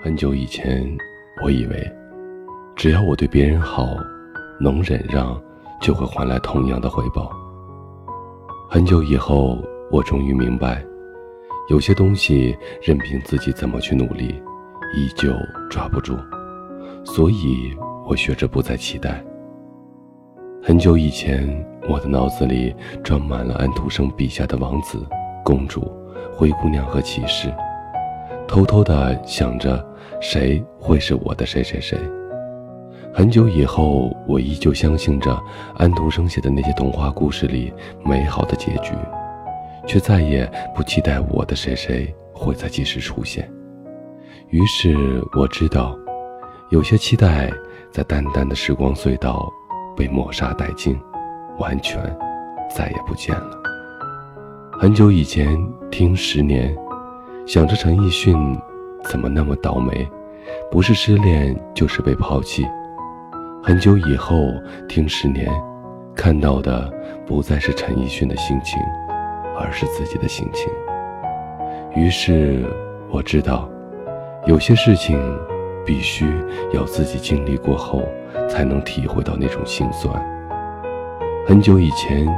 很久以前，我以为，只要我对别人好，能忍让，就会换来同样的回报。很久以后，我终于明白，有些东西任凭自己怎么去努力，依旧抓不住。所以我学着不再期待。很久以前，我的脑子里装满了安徒生笔下的王子、公主、灰姑娘和骑士。偷偷的想着，谁会是我的谁谁谁？很久以后，我依旧相信着安徒生写的那些童话故事里美好的结局，却再也不期待我的谁谁会在及时出现。于是我知道，有些期待在淡淡的时光隧道被抹杀殆尽，完全再也不见了。很久以前，听十年。想着陈奕迅怎么那么倒霉，不是失恋就是被抛弃。很久以后听十年，看到的不再是陈奕迅的心情，而是自己的心情。于是我知道，有些事情必须要自己经历过后，才能体会到那种心酸。很久以前，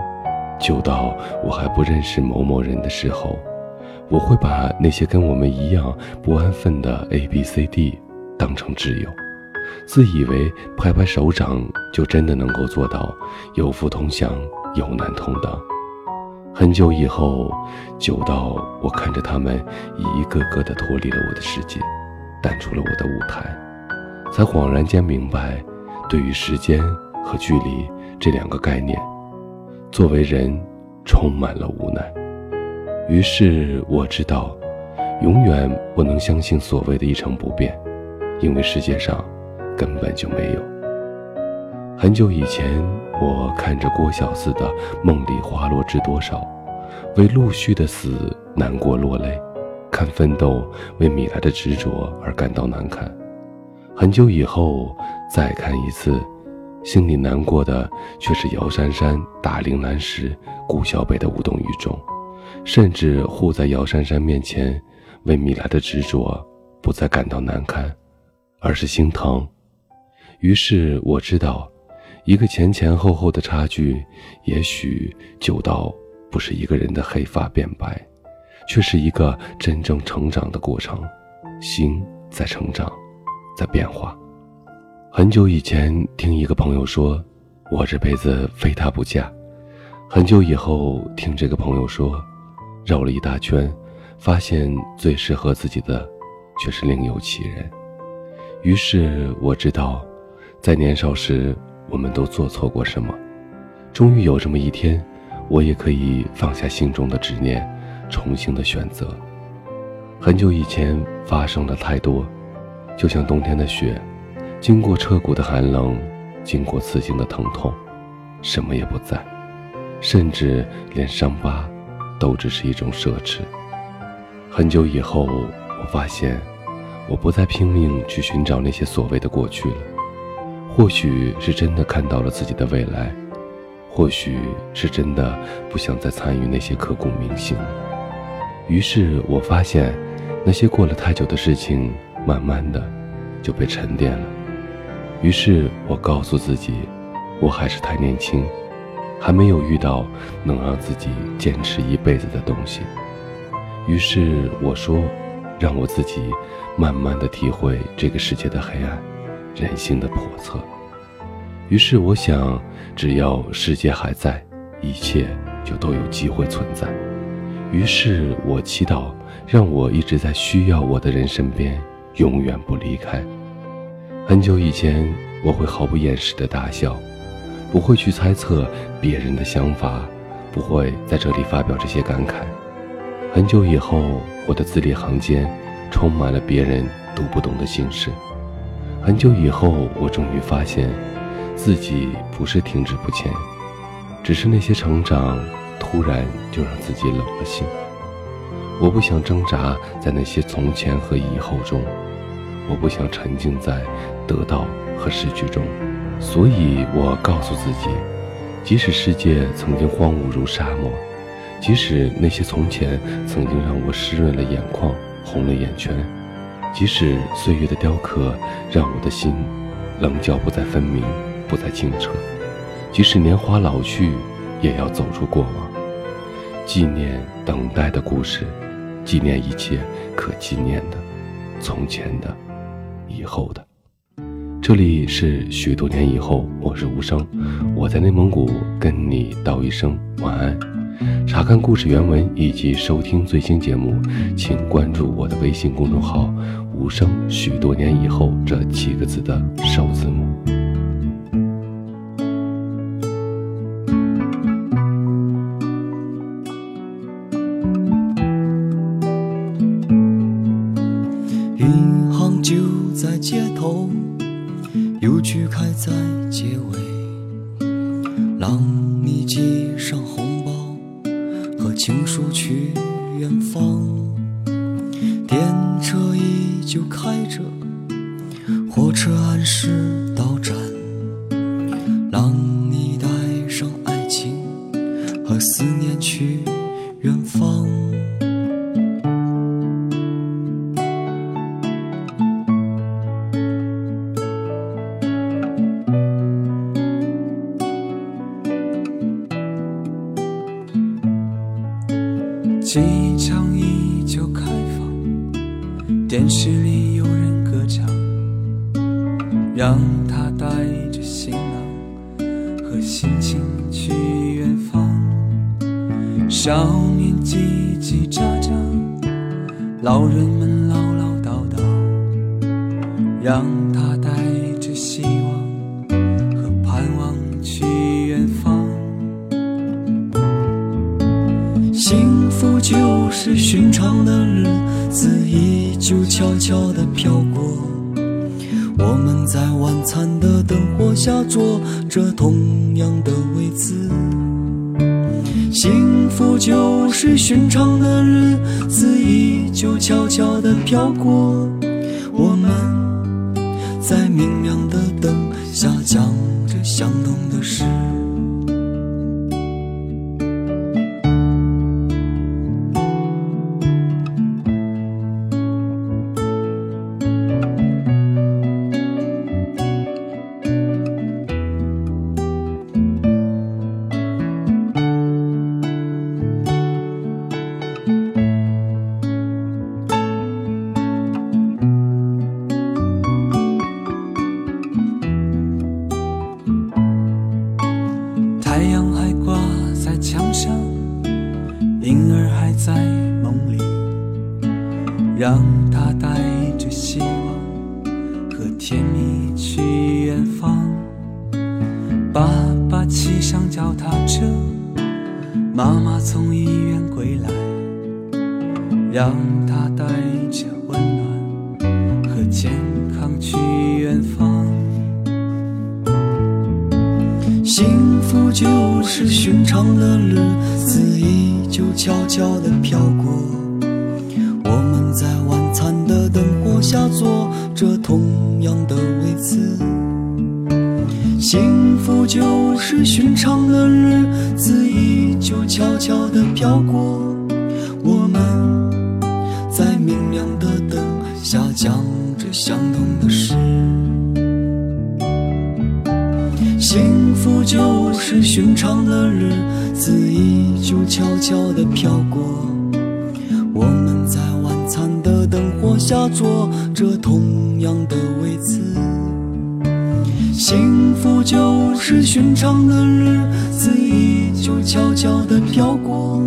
久到我还不认识某某人的时候。我会把那些跟我们一样不安分的 A、B、C、D 当成挚友，自以为拍拍手掌就真的能够做到有福同享、有难同当。很久以后，久到我看着他们一个个的脱离了我的世界，淡出了我的舞台，才恍然间明白，对于时间和距离这两个概念，作为人充满了无奈。于是我知道，永远不能相信所谓的一成不变，因为世界上根本就没有。很久以前，我看着郭小四的《梦里花落知多少》，为陆续的死难过落泪；看奋斗为米莱的执着而感到难堪。很久以后再看一次，心里难过的却是姚珊珊打铃兰时顾小北的无动于衷。甚至护在姚珊珊面前，为米莱的执着不再感到难堪，而是心疼。于是我知道，一个前前后后的差距，也许久到不是一个人的黑发变白，却是一个真正成长的过程。心在成长，在变化。很久以前听一个朋友说，我这辈子非他不嫁。很久以后听这个朋友说。绕了一大圈，发现最适合自己的却是另有其人。于是我知道，在年少时我们都做错过什么。终于有这么一天，我也可以放下心中的执念，重新的选择。很久以前发生了太多，就像冬天的雪，经过彻骨的寒冷，经过刺心的疼痛，什么也不在，甚至连伤疤。都只是一种奢侈。很久以后，我发现，我不再拼命去寻找那些所谓的过去了。或许是真的看到了自己的未来，或许是真的不想再参与那些刻骨铭心。于是我发现，那些过了太久的事情，慢慢的就被沉淀了。于是我告诉自己，我还是太年轻。还没有遇到能让自己坚持一辈子的东西，于是我说，让我自己慢慢的体会这个世界的黑暗，人性的叵测。于是我想，只要世界还在，一切就都有机会存在。于是我祈祷，让我一直在需要我的人身边，永远不离开。很久以前，我会毫不掩饰的大笑。不会去猜测别人的想法，不会在这里发表这些感慨。很久以后，我的字里行间充满了别人读不懂的心事。很久以后，我终于发现，自己不是停滞不前，只是那些成长突然就让自己冷了心。我不想挣扎在那些从前和以后中，我不想沉浸在得到和失去中。所以我告诉自己，即使世界曾经荒芜如沙漠，即使那些从前曾经让我湿润了眼眶、红了眼圈，即使岁月的雕刻让我的心棱角不再分明，不再清澈；即使年华老去，也要走出过往，纪念等待的故事，纪念一切可纪念的，从前的，以后的。这里是许多年以后，我是无声，我在内蒙古跟你道一声晚安。查看故事原文以及收听最新节目，请关注我的微信公众号“无声”。许多年以后这七个字的首字母。银行就在街头，邮局开在街尾，让你系上红包。和情书去远方，电车依旧开着，火车按时机场依旧开放，电视里有人歌唱，让他带着行囊和心情去远方。少年叽叽喳喳，老人们唠唠叨叨，让他带着希望是寻常的日子依旧悄悄地飘过，我们在晚餐的灯火下坐着同样的位子。幸福就是寻常的日子依旧悄悄地飘过，我们在明亮的灯下讲着相同的事。墙上婴儿还在梦里，让他带着希望和甜蜜去远方。爸爸骑上脚踏车，妈妈从医院归来，让他带着温暖和健康去远方。幸福就是寻常的日子依旧悄悄地飘过，我们在晚餐的灯火下坐着同样的位子。幸福就是寻常的日子依旧悄悄地飘过，幸福就是寻常的日子依旧悄悄地飘过，我们在晚餐的灯火下坐着同样的位子。幸福就是寻常的日子依旧悄悄地飘过，